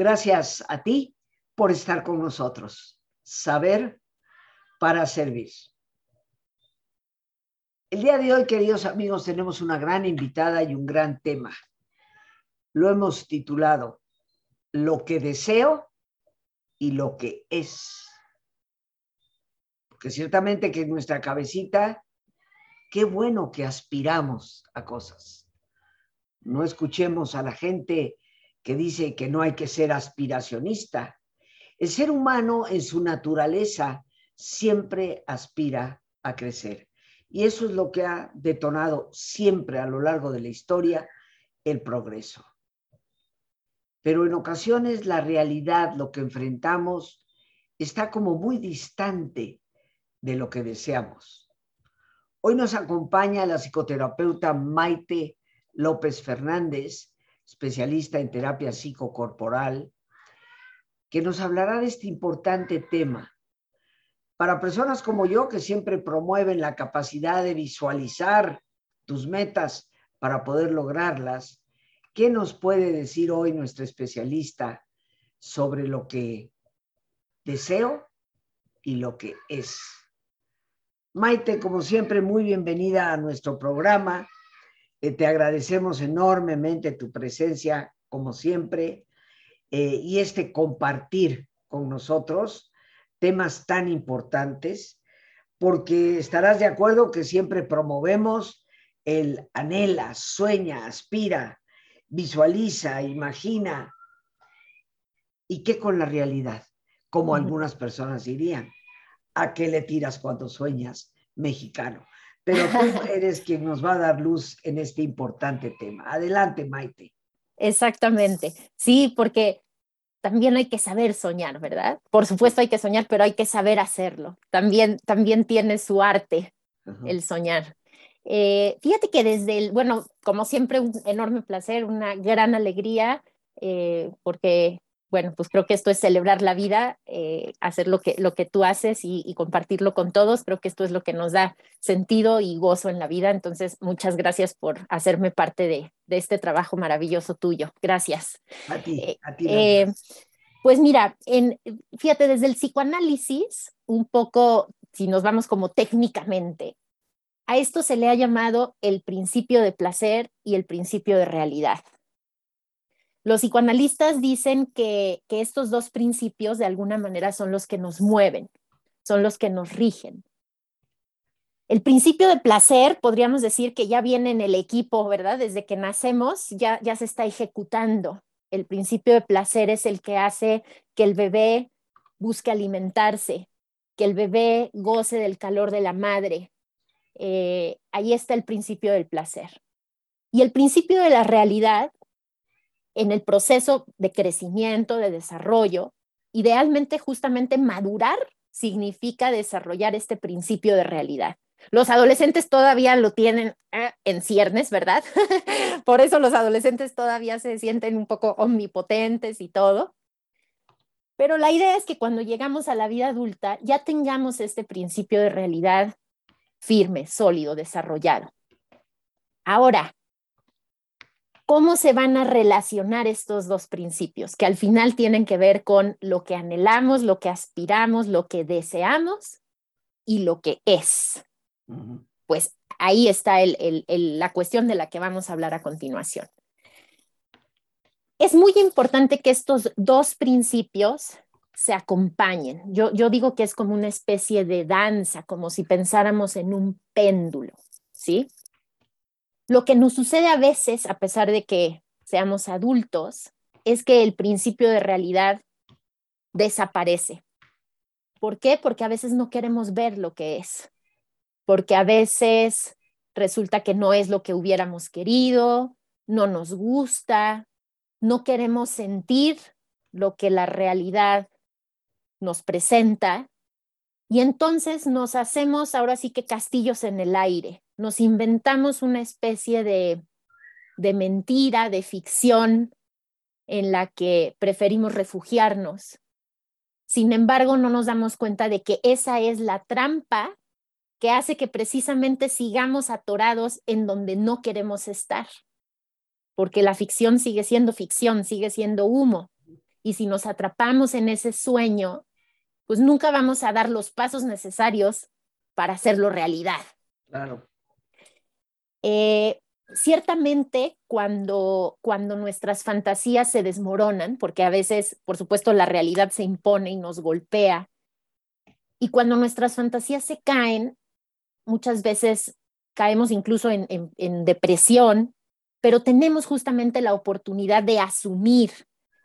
Gracias a ti por estar con nosotros. Saber para servir. El día de hoy, queridos amigos, tenemos una gran invitada y un gran tema. Lo hemos titulado Lo que deseo y lo que es. Porque ciertamente que en nuestra cabecita, qué bueno que aspiramos a cosas. No escuchemos a la gente que dice que no hay que ser aspiracionista. El ser humano en su naturaleza siempre aspira a crecer. Y eso es lo que ha detonado siempre a lo largo de la historia el progreso. Pero en ocasiones la realidad, lo que enfrentamos, está como muy distante de lo que deseamos. Hoy nos acompaña la psicoterapeuta Maite López Fernández, especialista en terapia psicocorporal, que nos hablará de este importante tema. Para personas como yo que siempre promueven la capacidad de visualizar tus metas para poder lograrlas, ¿qué nos puede decir hoy nuestra especialista sobre lo que deseo y lo que es? Maite, como siempre, muy bienvenida a nuestro programa. Eh, te agradecemos enormemente tu presencia, como siempre, eh, y este compartir con nosotros temas tan importantes, porque estarás de acuerdo que siempre promovemos el anhela, sueña, aspira, visualiza, imagina, y qué con la realidad, como algunas personas dirían, ¿a qué le tiras cuando sueñas, mexicano? Pero tú eres quien nos va a dar luz en este importante tema. Adelante, Maite. Exactamente, sí, porque también hay que saber soñar, ¿verdad? Por supuesto hay que soñar, pero hay que saber hacerlo. También, también tiene su arte el soñar. Eh, fíjate que desde el, bueno, como siempre, un enorme placer, una gran alegría, eh, porque bueno, pues creo que esto es celebrar la vida, eh, hacer lo que, lo que tú haces y, compartirlo con todos. Creo que esto es lo que nos da sentido y gozo en la vida. Entonces, muchas gracias por hacerme parte de, este trabajo maravilloso tuyo. Gracias. A ti, eh, a ti. Eh, pues mira, en, fíjate, desde el psicoanálisis, un poco, si nos vamos como técnicamente, a esto se le ha llamado el principio de placer y el principio de realidad. Los psicoanalistas dicen que, estos dos principios de alguna manera son los que nos mueven, son los que nos rigen. El principio de placer, podríamos decir que ya viene en el equipo, ¿verdad? Desde que nacemos ya, ya se está ejecutando. El principio de placer es el que hace que el bebé busque alimentarse, que el bebé goce del calor de la madre. Eh, ahí está el principio del placer. Y el principio de la realidad en el proceso de crecimiento, de desarrollo, idealmente justamente madurar significa desarrollar este principio de realidad. Los adolescentes todavía lo tienen eh, en ciernes, ¿verdad? Por eso los adolescentes todavía se sienten un poco omnipotentes y todo. Pero la idea es que cuando llegamos a la vida adulta ya tengamos este principio de realidad firme, sólido, desarrollado. Ahora, ¿Cómo se van a relacionar estos dos principios que al final tienen que ver con lo que anhelamos, lo que aspiramos, lo que deseamos y lo que es? Pues ahí está la cuestión de la que vamos a hablar a continuación. Es muy importante que estos dos principios se acompañen. Yo, yo digo que es como una especie de danza, como si pensáramos en un péndulo, ¿sí? Lo que nos sucede a veces, a pesar de que seamos adultos, es que el principio de realidad desaparece. ¿Por qué? Porque a veces no queremos ver lo que es, porque a veces resulta que no es lo que hubiéramos querido, no nos gusta, no queremos sentir lo que la realidad nos presenta y entonces nos hacemos ahora sí que castillos en el aire, nos inventamos una especie de, mentira, de ficción en la que preferimos refugiarnos. Sin embargo, no nos damos cuenta de que esa es la trampa que hace que precisamente sigamos atorados en donde no queremos estar, porque la ficción sigue siendo ficción, sigue siendo humo. y si nos atrapamos en ese sueño, pues nunca vamos a dar los pasos necesarios para hacerlo realidad. Claro. Eh, ciertamente cuando, cuando nuestras fantasías se desmoronan, porque a veces, por supuesto, la realidad se impone y nos golpea, y cuando nuestras fantasías se caen, muchas veces caemos incluso en, en depresión, pero tenemos justamente la oportunidad de asumir,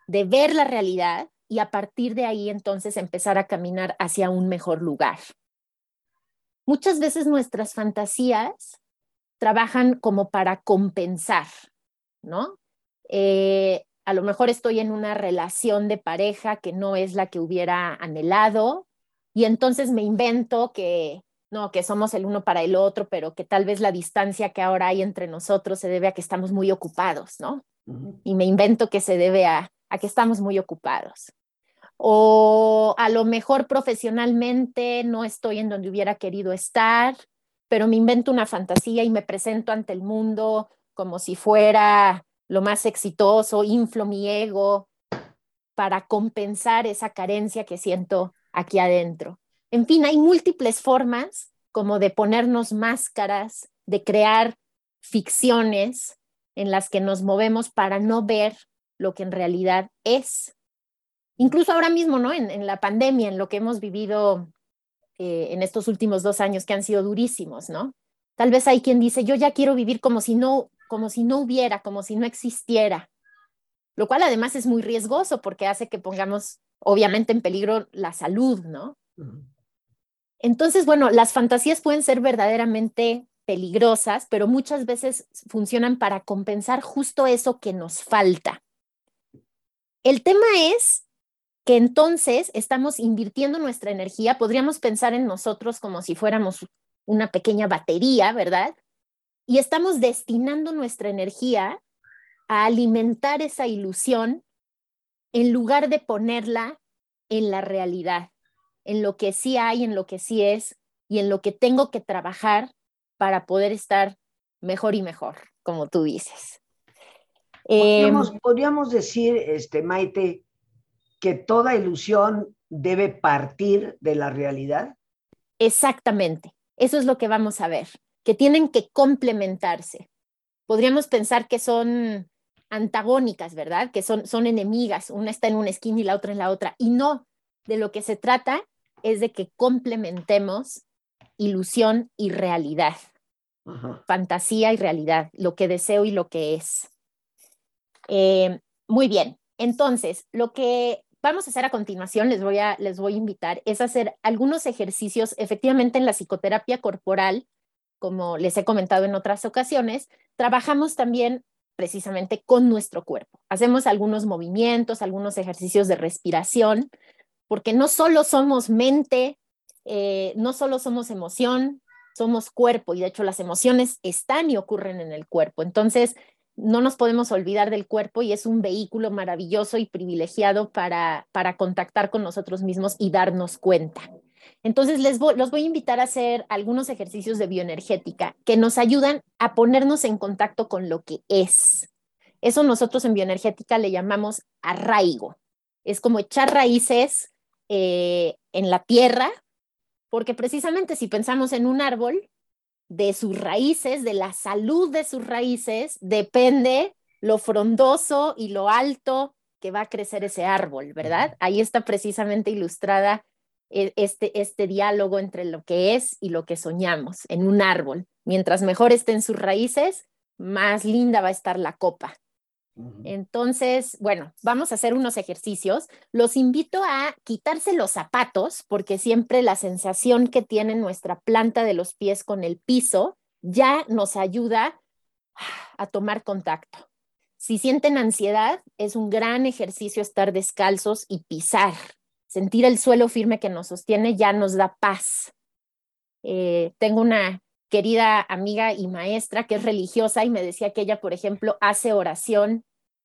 de ver la realidad y a partir de ahí entonces empezar a caminar hacia un mejor lugar. Muchas veces nuestras fantasías trabajan como para compensar, ¿no? Eh, a lo mejor estoy en una relación de pareja que no es la que hubiera anhelado y entonces me invento que no, que somos el uno para el otro, pero que tal vez la distancia que ahora hay entre nosotros se debe a que estamos muy ocupados, ¿no? Y me invento que se debe a, a que estamos muy ocupados. O a lo mejor profesionalmente no estoy en donde hubiera querido estar pero me invento una fantasía y me presento ante el mundo como si fuera lo más exitoso, inflo mi ego para compensar esa carencia que siento aquí adentro. En fin, hay múltiples formas como de ponernos máscaras, de crear ficciones en las que nos movemos para no ver lo que en realidad es. Incluso ahora mismo, ¿no? En, en la pandemia, en lo que hemos vivido eh, en estos últimos dos años que han sido durísimos, ¿no? Tal vez hay quien dice, yo ya quiero vivir como si no, como si no hubiera, como si no existiera, lo cual además es muy riesgoso porque hace que pongamos obviamente en peligro la salud, ¿no? Entonces, bueno, las fantasías pueden ser verdaderamente peligrosas, pero muchas veces funcionan para compensar justo eso que nos falta. El tema es que entonces estamos invirtiendo nuestra energía, podríamos pensar en nosotros como si fuéramos una pequeña batería, ¿verdad? Y estamos destinando nuestra energía a alimentar esa ilusión en lugar de ponerla en la realidad, en lo que sí hay, en lo que sí es y en lo que tengo que trabajar para poder estar mejor y mejor, como tú dices. Podríamos, em, podríamos decir, este, Maite, que toda ilusión debe partir de la realidad? Exactamente, eso es lo que vamos a ver, que tienen que complementarse. Podríamos pensar que son antagónicas, ¿verdad? Que son, son enemigas, una está en una esquina y la otra en la otra. Y no, de lo que se trata es de que complementemos ilusión y realidad, fantasía y realidad, lo que deseo y lo que es. Eh, muy bien, entonces, lo que vamos a hacer a continuación, les voy a, les voy a invitar, es hacer algunos ejercicios efectivamente en la psicoterapia corporal, como les he comentado en otras ocasiones, trabajamos también precisamente con nuestro cuerpo. Hacemos algunos movimientos, algunos ejercicios de respiración, porque no solo somos mente, eh, no solo somos emoción, somos cuerpo y de hecho las emociones están y ocurren en el cuerpo. Entonces, no nos podemos olvidar del cuerpo y es un vehículo maravilloso y privilegiado para, para contactar con nosotros mismos y darnos cuenta. Entonces, les los voy a invitar a hacer algunos ejercicios de bioenergética que nos ayudan a ponernos en contacto con lo que es. Eso nosotros en bioenergética le llamamos arraigo. Es como echar raíces eh, en la tierra, porque precisamente si pensamos en un árbol, de sus raíces, de la salud de sus raíces, depende lo frondoso y lo alto que va a crecer ese árbol, ¿verdad? Ahí está precisamente ilustrada eh, este, este diálogo entre lo que es y lo que soñamos en un árbol. Mientras mejor estén sus raíces, más linda va a estar la copa. Entonces, bueno, vamos a hacer unos ejercicios. Los invito a quitarse los zapatos porque siempre la sensación que tiene nuestra planta de los pies con el piso ya nos ayuda a tomar contacto. Si sienten ansiedad, es un gran ejercicio estar descalzos y pisar. Sentir el suelo firme que nos sostiene ya nos da paz. Eh, tengo una querida amiga y maestra que es religiosa y me decía que ella, por ejemplo, hace oración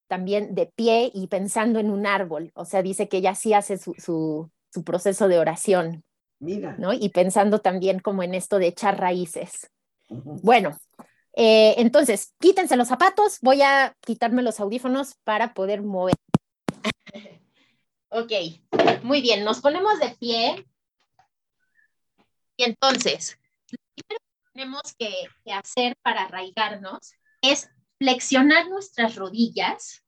también de pie y pensando en un árbol. O sea, dice que ella sí hace su, su, proceso de oración. Mira. ¿no? Y pensando también como en esto de echar raíces. Bueno, eh, entonces, quítense los zapatos, voy a quitarme los audífonos para poder mover. Ok, muy bien, nos ponemos de pie. Y entonces, tenemos que, hacer para arraigarnos es flexionar nuestras rodillas,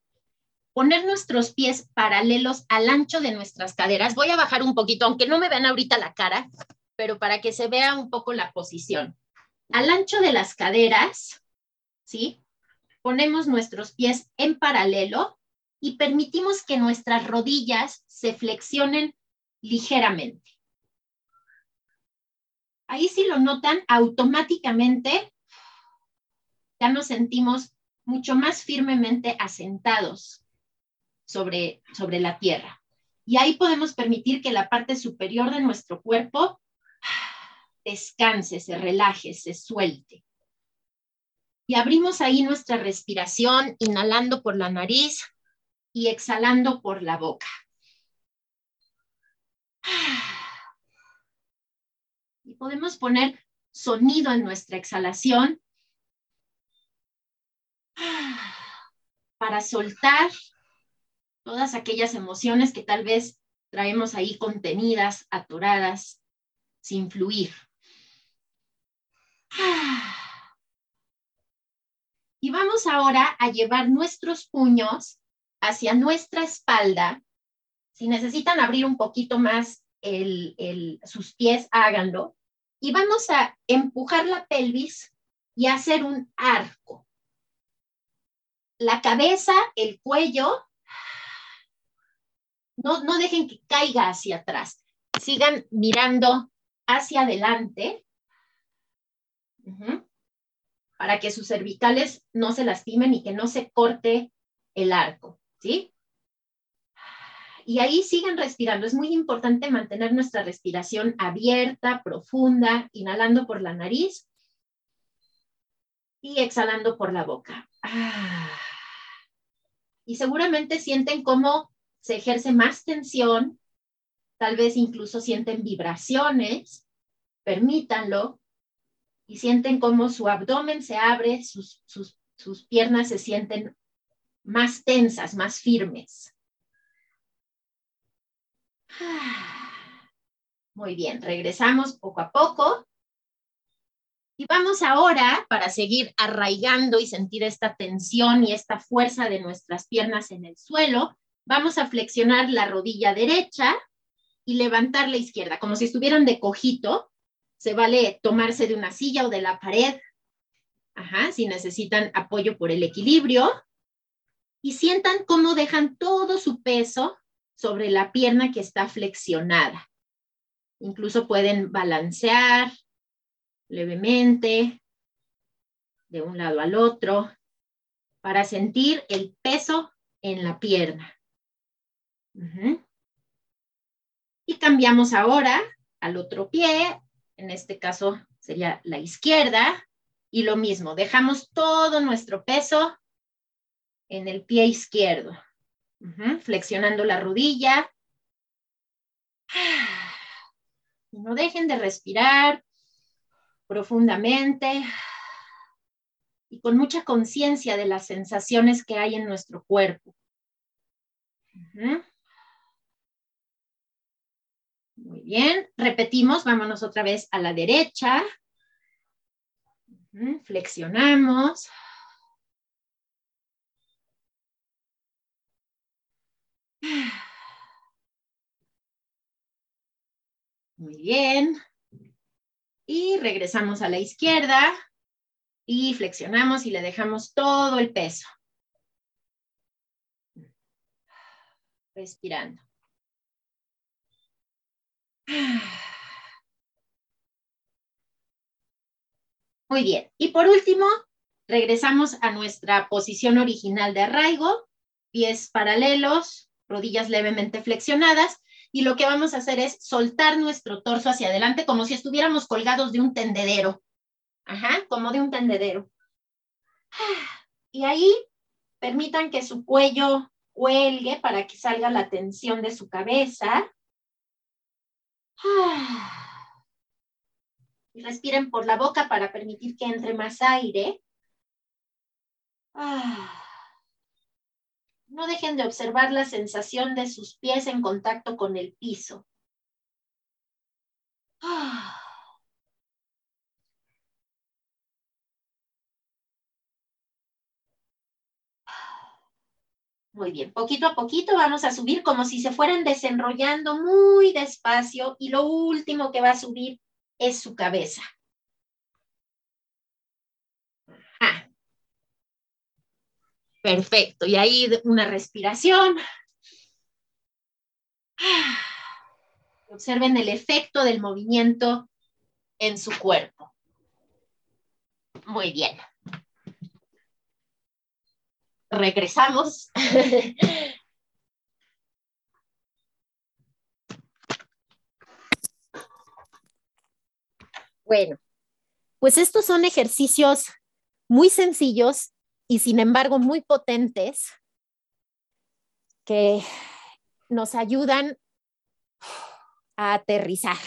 poner nuestros pies paralelos al ancho de nuestras caderas. Voy a bajar un poquito, aunque no me vean ahorita la cara, pero para que se vea un poco la posición. Al ancho de las caderas, ¿sí? Ponemos nuestros pies en paralelo y permitimos que nuestras rodillas se flexionen ligeramente. Ahí si lo notan, automáticamente ya nos sentimos mucho más firmemente asentados sobre, sobre la tierra. Y ahí podemos permitir que la parte superior de nuestro cuerpo descanse, se relaje, se suelte. Y abrimos ahí nuestra respiración, inhalando por la nariz y exhalando por la boca. Y podemos poner sonido en nuestra exhalación para soltar todas aquellas emociones que tal vez traemos ahí contenidas, atoradas, sin fluir. Y vamos ahora a llevar nuestros puños hacia nuestra espalda. Si necesitan abrir un poquito más sus pies, háganlo. Y vamos a empujar la pelvis y hacer un arco. La cabeza, el cuello, no, no dejen que caiga hacia atrás. Sigan mirando hacia adelante para que sus cervicales no se lastimen y que no se corte el arco. ¿sí? Y ahí siguen respirando. Es muy importante mantener nuestra respiración abierta, profunda, inhalando por la nariz y exhalando por la boca. Ah. Y seguramente sienten cómo se ejerce más tensión, tal vez incluso sienten vibraciones, permítanlo, y sienten cómo su abdomen se abre, sus, sus, sus piernas se sienten más tensas, más firmes. Muy bien, regresamos poco a poco. Y vamos ahora, para seguir arraigando y sentir esta tensión y esta fuerza de nuestras piernas en el suelo, vamos a flexionar la rodilla derecha y levantar la izquierda, como si estuvieran de cojito. Se vale tomarse de una silla o de la pared. Ajá, si necesitan apoyo por el equilibrio y sientan cómo dejan todo su peso sobre la pierna que está flexionada. Incluso pueden balancear levemente de un lado al otro para sentir el peso en la pierna. Y cambiamos ahora al otro pie, en este caso sería la izquierda, y lo mismo, dejamos todo nuestro peso en el pie izquierdo. Flexionando la rodilla. no dejen de respirar profundamente y con mucha conciencia de las sensaciones que hay en nuestro cuerpo. Muy bien, repetimos, vámonos otra vez a la derecha. Flexionamos. Muy bien. Y regresamos a la izquierda y flexionamos y le dejamos todo el peso. Respirando. Muy bien. Y por último, regresamos a nuestra posición original de arraigo, pies paralelos, rodillas levemente flexionadas y lo que vamos a hacer es soltar nuestro torso hacia adelante como si estuviéramos colgados de un tendedero. Ajá, como de un tendedero. Y ahí permitan que su cuello cuelgue para que salga la tensión de su cabeza. Y respiren por la boca para permitir que entre más aire. No dejen de observar la sensación de sus pies en contacto con el piso. Muy bien, poquito a poquito vamos a subir como si se fueran desenrollando muy despacio y lo último que va a subir es su cabeza. Ah. Perfecto, y ahí una respiración. Observen el efecto del movimiento en su cuerpo. Muy bien regresamos. bueno, pues estos son ejercicios muy sencillos y sin embargo muy potentes que nos ayudan a aterrizar,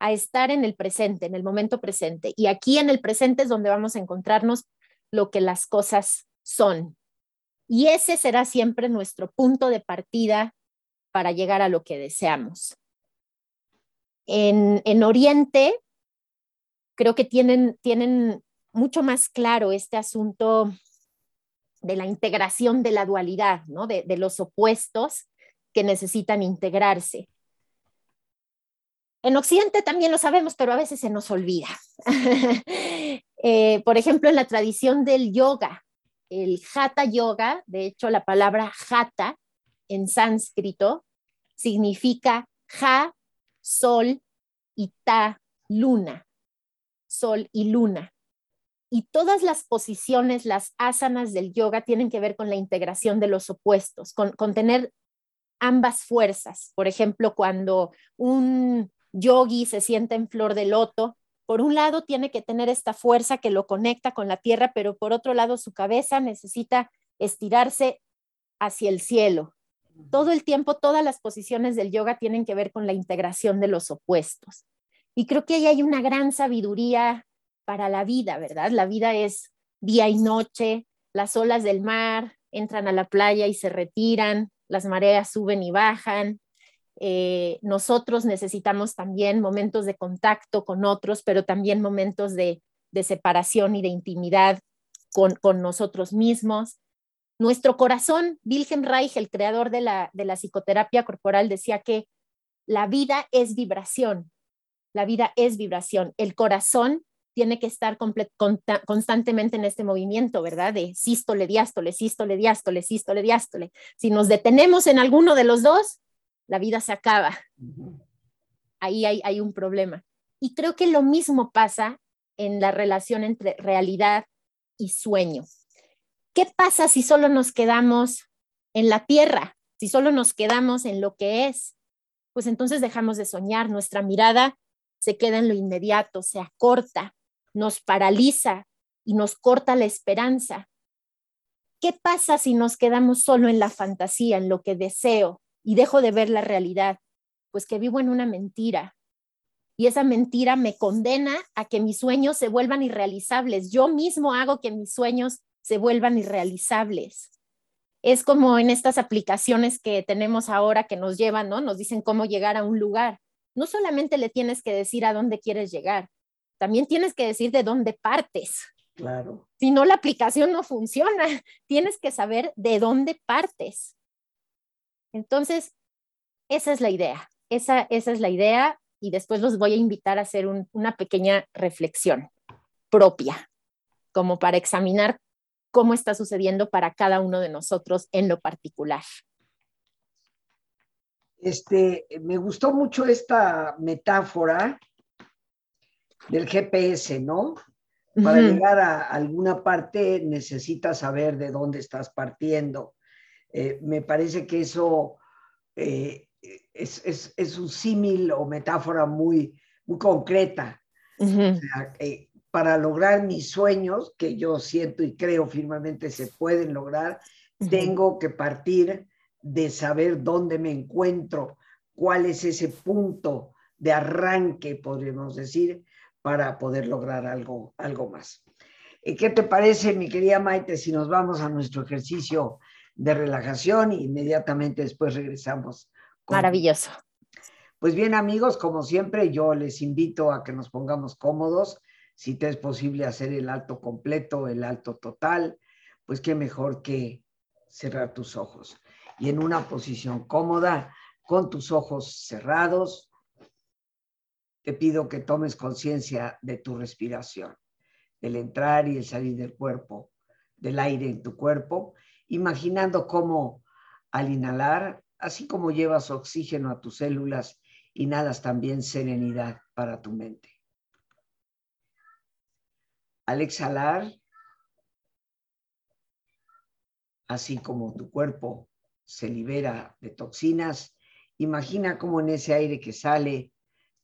a estar en el presente, en el momento presente. Y aquí en el presente es donde vamos a encontrarnos lo que las cosas son. Y ese será siempre nuestro punto de partida para llegar a lo que deseamos. En, Oriente, creo que tienen, tienen mucho más claro este asunto de la integración de la dualidad, ¿no? de, los opuestos que necesitan integrarse. En Occidente también lo sabemos, pero a veces se nos olvida. Eh, por ejemplo, en la tradición del yoga, el hatha yoga, de hecho la palabra hatha en sánscrito significa ja, sol y ta, luna, sol y luna. Y todas las posiciones, las asanas del yoga tienen que ver con la integración de los opuestos, con, tener ambas fuerzas. Por ejemplo, cuando un yogi se sienta en flor de loto, por un lado tiene que tener esta fuerza que lo conecta con la tierra, pero por otro lado su cabeza necesita estirarse hacia el cielo. Todo el tiempo, todas las posiciones del yoga tienen que ver con la integración de los opuestos. Y creo que ahí hay una gran sabiduría para la vida, ¿verdad? La vida es día y noche, las olas del mar entran a la playa y se retiran, las mareas suben y bajan, eh, nosotros necesitamos también momentos de contacto con otros, pero también momentos de, separación y de intimidad con, nosotros mismos. Nuestro corazón, Wilhelm Reich, el creador de la, de la psicoterapia corporal, decía que la vida es vibración, la vida es vibración. El corazón tiene que estar constantemente en este movimiento, ¿verdad? De sístole, diástole, sístole, diástole, sístole, diástole. Si nos detenemos en alguno de los dos, la vida se acaba. Ahí hay, un problema. Y creo que lo mismo pasa en la relación entre realidad y sueño. ¿Qué pasa si solo nos quedamos en la tierra? Si solo nos quedamos en lo que es, pues entonces dejamos de soñar, nuestra mirada se queda en lo inmediato, se acorta, nos paraliza y nos corta la esperanza. ¿Qué pasa si nos quedamos solo en la fantasía, en lo que deseo, y dejo de ver la realidad, pues que vivo en una mentira. Y esa mentira me condena a que mis sueños se vuelvan irrealizables. Yo mismo hago que mis sueños se vuelvan irrealizables. Es como en estas aplicaciones que tenemos ahora que nos llevan, ¿no? Nos dicen cómo llegar a un lugar. No solamente le tienes que decir a dónde quieres llegar, también tienes que decir de dónde partes. Claro. Si no, la aplicación no funciona. Tienes que saber de dónde partes. Entonces, esa es la idea, esa, esa es la idea y después los voy a invitar a hacer una pequeña reflexión propia, como para examinar cómo está sucediendo para cada uno de nosotros en lo particular. Este, me gustó mucho esta metáfora del GPS, ¿no? Para llegar a alguna parte necesitas saber de dónde estás partiendo. Eh, me parece que eso eh, es, un símil o metáfora muy, muy concreta. Eh, para lograr mis sueños, que yo siento y creo firmemente se pueden lograr, tengo que partir de saber dónde me encuentro, cuál es ese punto de arranque, podríamos decir, para poder lograr algo, algo más. ¿Qué te parece, mi querida Maite, si nos vamos a nuestro ejercicio de relajación y inmediatamente después regresamos. Maravilloso. Pues bien amigos, como siempre yo les invito a que nos pongamos cómodos, si te es posible hacer el alto completo, el alto total, pues qué mejor que cerrar tus ojos. Y en una posición cómoda, con tus ojos cerrados, te pido que tomes conciencia de tu respiración, del entrar y el salir del cuerpo, del aire en tu cuerpo, imaginando cómo al inhalar, así como llevas oxígeno a tus células, inhalas también serenidad para tu mente. Al exhalar, así como tu cuerpo se libera de toxinas, imagina cómo en ese aire que sale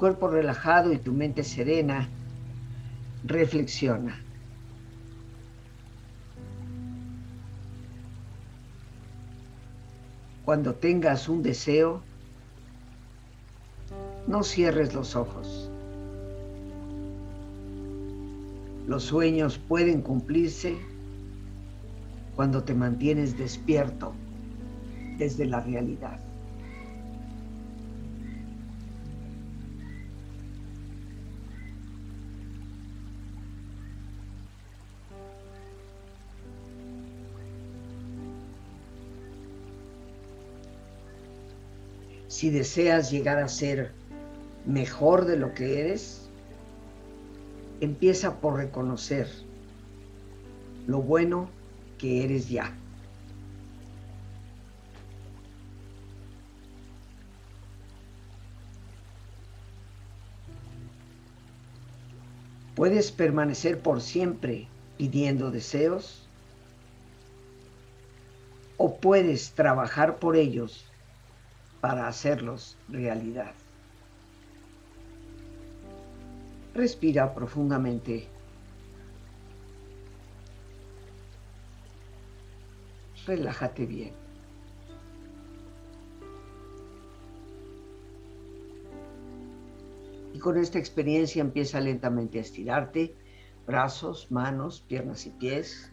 Cuerpo relajado y tu mente serena, reflexiona. Cuando tengas un deseo, no cierres los ojos. Los sueños pueden cumplirse cuando te mantienes despierto desde la realidad. Si deseas llegar a ser mejor de lo que eres, empieza por reconocer lo bueno que eres ya. Puedes permanecer por siempre pidiendo deseos o puedes trabajar por ellos para hacerlos realidad. Respira profundamente. Relájate bien. Y con esta experiencia empieza lentamente a estirarte, brazos, manos, piernas y pies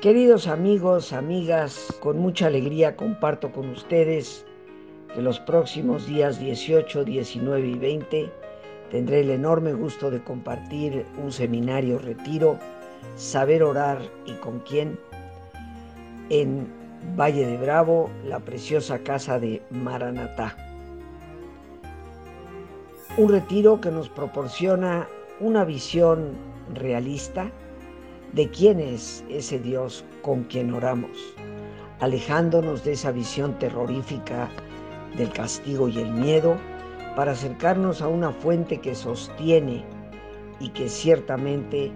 Queridos amigos, amigas, con mucha alegría comparto con ustedes que los próximos días 18, 19 y 20 tendré el enorme gusto de compartir un seminario retiro, Saber orar y con quién, en Valle de Bravo, la preciosa casa de Maranatá. Un retiro que nos proporciona una visión realista, de quién es ese Dios con quien oramos, alejándonos de esa visión terrorífica del castigo y el miedo para acercarnos a una fuente que sostiene y que ciertamente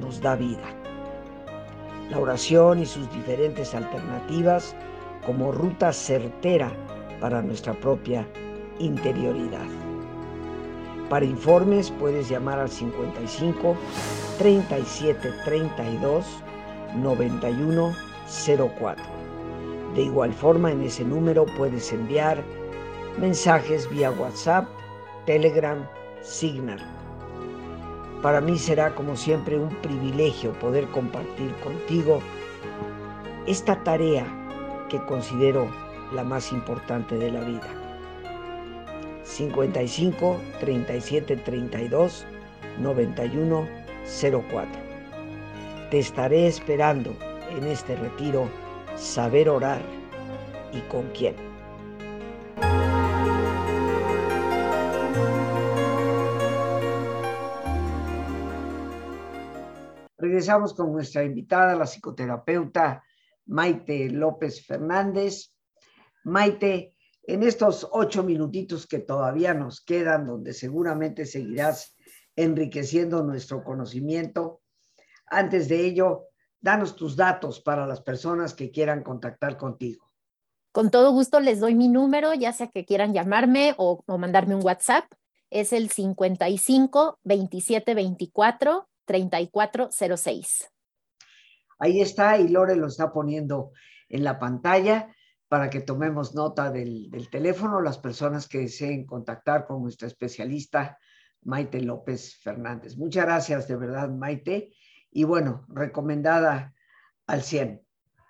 nos da vida. La oración y sus diferentes alternativas como ruta certera para nuestra propia interioridad. Para informes puedes llamar al 55 37 32 91 04. De igual forma, en ese número puedes enviar mensajes vía WhatsApp, Telegram, Signal. Para mí será como siempre un privilegio poder compartir contigo esta tarea que considero la más importante de la vida. 55 37 32 91 04. Te estaré esperando en este retiro Saber orar y con quién. Regresamos con nuestra invitada, la psicoterapeuta Maite López Fernández. Maite, en estos ocho minutitos que todavía nos quedan, donde seguramente seguirás enriqueciendo nuestro conocimiento. Antes de ello, danos tus datos para las personas que quieran contactar contigo. Con todo gusto les doy mi número, ya sea que quieran llamarme o, o mandarme un WhatsApp. Es el 55 27 24 3406. Ahí está y Lore lo está poniendo en la pantalla para que tomemos nota del, del, teléfono, las personas que deseen contactar con nuestra especialista Maite López Fernández. Muchas gracias de verdad, Maite. Y bueno, recomendada al 100.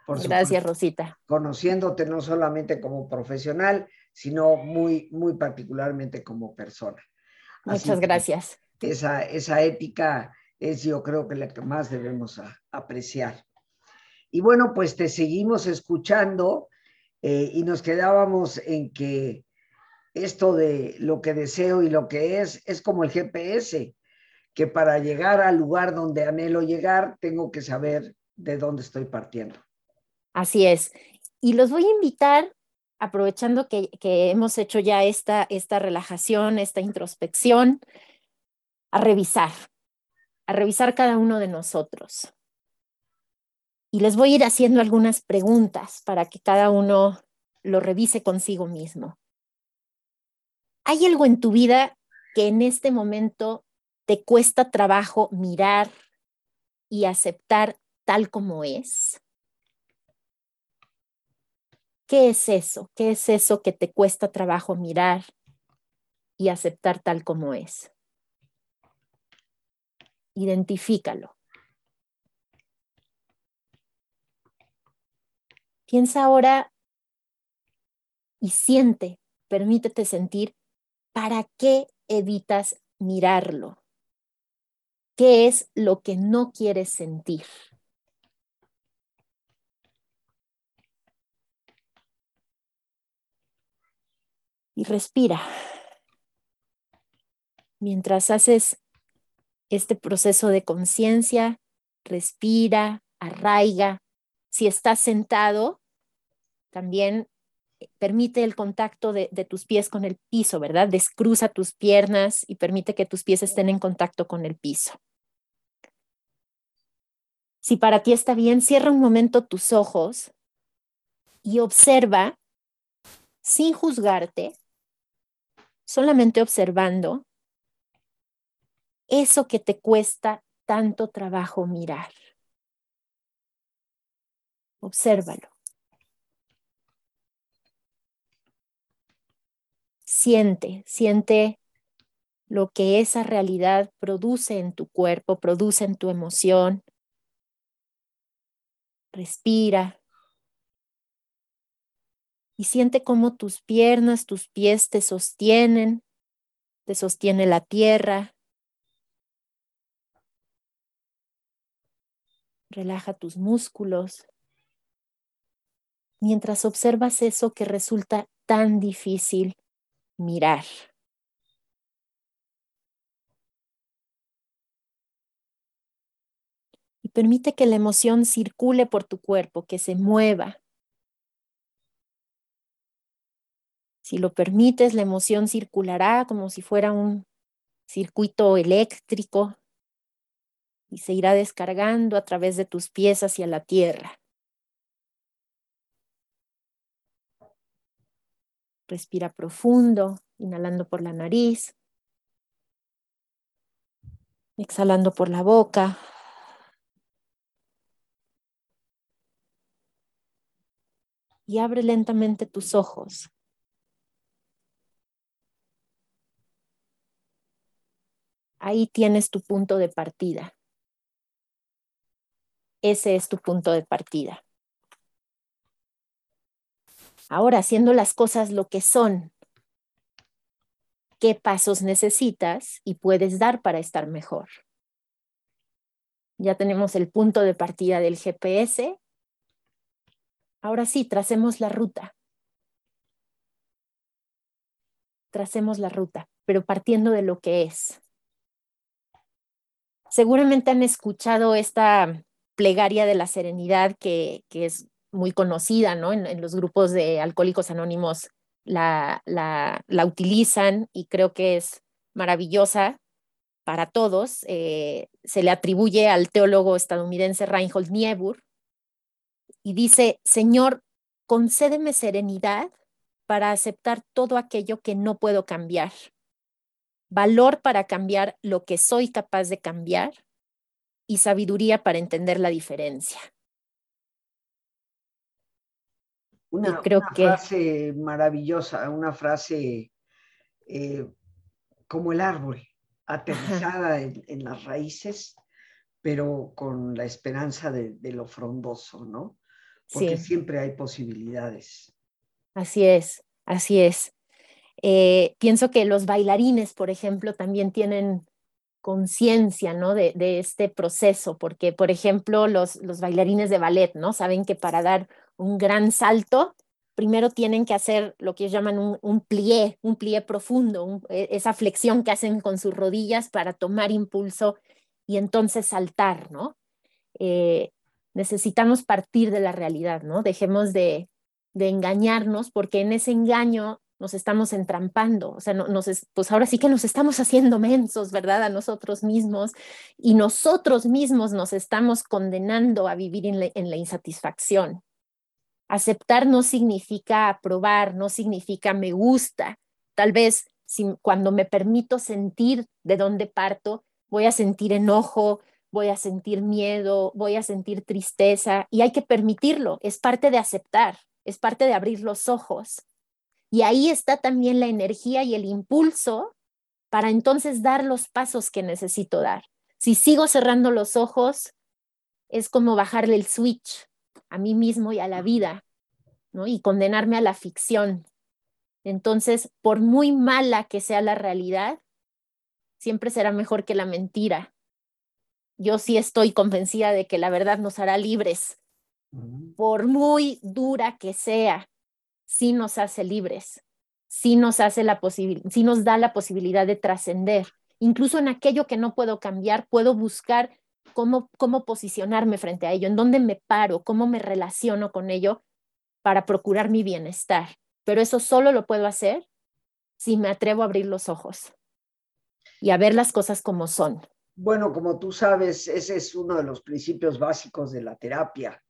Por gracias, Rosita. Conociéndote no solamente como profesional, sino muy, muy particularmente como persona. Muchas gracias. Esa, esa ética es yo creo que la que más debemos apreciar. Y bueno, pues te seguimos escuchando eh, y nos quedábamos en que esto de lo que deseo y lo que es es como el GPS, que para llegar al lugar donde anhelo llegar tengo que saber de dónde estoy partiendo. Así es. Y los voy a invitar, aprovechando que, que hemos hecho ya esta, esta relajación, esta introspección, a revisar, a revisar cada uno de nosotros. Y les voy a ir haciendo algunas preguntas para que cada uno lo revise consigo mismo. ¿Hay algo en tu vida que en este momento te cuesta trabajo mirar y aceptar tal como es? ¿Qué es eso? ¿Qué es eso que te cuesta trabajo mirar y aceptar tal como es? Identifícalo. Piensa ahora y siente, permítete sentir, ¿para qué evitas mirarlo? ¿Qué es lo que no quieres sentir? Y respira. Mientras haces este proceso de conciencia, respira, arraiga. Si estás sentado, también permite el contacto de, tus pies con el piso, ¿verdad? Descruza tus piernas y permite que tus pies estén en contacto con el piso. Si para ti está bien, cierra un momento tus ojos y observa sin juzgarte, solamente observando eso que te cuesta tanto trabajo mirar. Obsérvalo. Siente, siente lo que esa realidad produce en tu cuerpo, produce en tu emoción. Respira. Y siente cómo tus piernas, tus pies te sostienen, te sostiene la tierra. Relaja tus músculos. Mientras observas eso que resulta tan difícil mirar. Y permite que la emoción circule por tu cuerpo, que se mueva. Si lo permites, la emoción circulará como si fuera un circuito eléctrico y se irá descargando a través de tus pies hacia la tierra. Respira profundo, inhalando por la nariz, exhalando por la boca. Y abre lentamente tus ojos. Ahí tienes tu punto de partida. Ese es tu punto de partida. Ahora, haciendo las cosas lo que son, ¿qué pasos necesitas y puedes dar para estar mejor? Ya tenemos el punto de partida del GPS. Ahora sí, tracemos la ruta. Tracemos la ruta, pero partiendo de lo que es. Seguramente han escuchado esta plegaria de la serenidad que, que es muy conocida, ¿no? En, los grupos de alcohólicos anónimos la, la, la, utilizan y creo que es maravillosa para todos, eh, se le atribuye al teólogo estadounidense Reinhold Niebuhr y dice, Señor, concédeme serenidad para aceptar todo aquello que no puedo cambiar, valor para cambiar lo que soy capaz de cambiar y sabiduría para entender la diferencia. Una, frase maravillosa, una frase eh, como el árbol, aterrizada en, las raíces, pero con la esperanza de, lo frondoso, ¿no? Porque siempre hay posibilidades. Así es, así es. Eh, pienso que los bailarines, por ejemplo, también tienen conciencia ¿no? de, este proceso, porque, por ejemplo, los, los bailarines de ballet, ¿no? Saben que para dar un gran salto, primero tienen que hacer lo que ellos llaman un, un plié, un plié profundo, e, esa flexión que hacen con sus rodillas para tomar impulso y entonces saltar, ¿no? Eh, necesitamos partir de la realidad, ¿no? Dejemos de, engañarnos porque en ese engaño nos estamos entrampando, o sea, no, nos, pues ahora sí que nos estamos haciendo mensos, ¿verdad? A nosotros mismos y nosotros mismos nos estamos condenando a vivir en la, insatisfacción. Aceptar no significa aprobar, no significa me gusta. Tal vez cuando me permito sentir de dónde parto, voy a sentir enojo, voy a sentir miedo, voy a sentir tristeza y hay que permitirlo, es parte de aceptar es parte de abrir los ojos. Y ahí está también la energía y el impulso para entonces dar los pasos que necesito dar. Si sigo cerrando los ojos, es como bajarle el switch a mí mismo y a la vida, ¿no? Y condenarme a la ficción. Entonces, por muy mala que sea la realidad, siempre será mejor que la mentira. Yo sí estoy convencida de que la verdad nos hará libres por muy dura que sea, sí nos hace libres, sí nos, hace la sí nos da la posibilidad de trascender. Incluso en aquello que no puedo cambiar, puedo buscar cómo, cómo posicionarme frente a ello, en dónde me paro, cómo me relaciono con ello para procurar mi bienestar. Pero eso solo lo puedo hacer si me atrevo a abrir los ojos y a ver las cosas como son. Bueno, como tú sabes, ese es uno de los principios básicos de la terapia,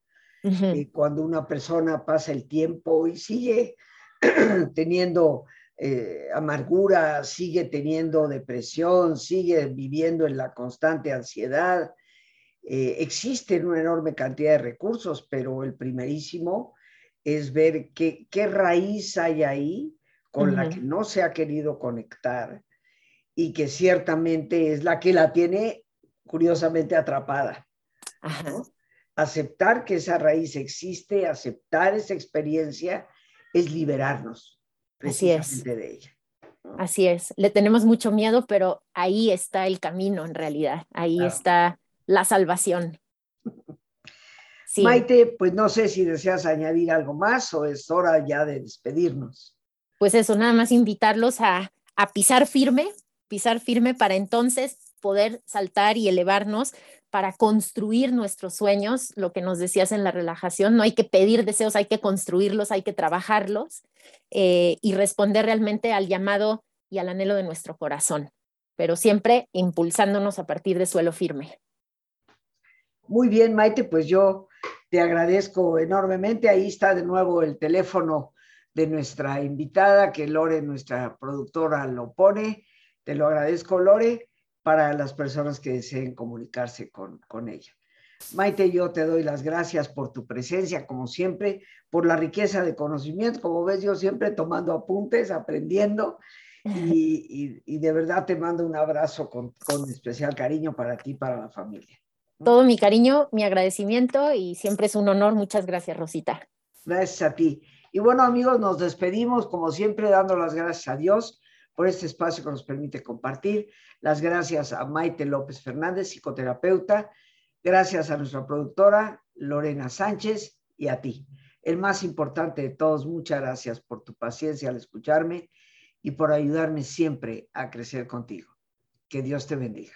eh, cuando una persona pasa el tiempo y sigue teniendo eh, amargura, sigue teniendo depresión, sigue viviendo en la constante ansiedad. Eh, existen una enorme cantidad de recursos, pero el primerísimo es ver qué, qué raíz hay ahí con la que no se ha querido conectar y que ciertamente es la que la tiene curiosamente atrapada. Aceptar que esa raíz existe, aceptar esa experiencia, es liberarnos precisamente de ella. Así es, le tenemos mucho miedo, pero ahí está el camino en realidad, ahí está la salvación. Maite, pues no sé si deseas añadir algo más o es hora ya de despedirnos. Pues eso, nada más invitarlos a, a pisar firme, pisar firme para entonces poder saltar y elevarnos para construir nuestros sueños, lo que nos decías en la relajación, no hay que pedir deseos, hay que construirlos, hay que trabajarlos eh, y responder realmente al llamado y al anhelo de nuestro corazón, pero siempre impulsándonos a partir de suelo firme. Muy bien, Maite, pues yo te agradezco enormemente. Ahí está de nuevo el teléfono de nuestra invitada, que Lore, nuestra productora, lo pone. Te lo agradezco, Lore para las personas que deseen comunicarse con, con ella. Maite, yo te doy las gracias por tu presencia, como siempre, por la riqueza de conocimiento. Como ves, yo siempre tomando apuntes, aprendiendo, y, de verdad te mando un abrazo con, con, especial cariño para ti y para la familia. Todo mi cariño, mi agradecimiento, y siempre es un honor. Muchas gracias, Rosita. Gracias a ti. Y bueno, amigos, nos despedimos, como siempre, dando las gracias a Dios por este espacio que nos permite compartir. Las gracias a Maite López Fernández, psicoterapeuta. Gracias a nuestra productora Lorena Sánchez y a ti. El más importante de todos, muchas gracias por tu paciencia al escucharme y por ayudarme siempre a crecer contigo. Que Dios te bendiga.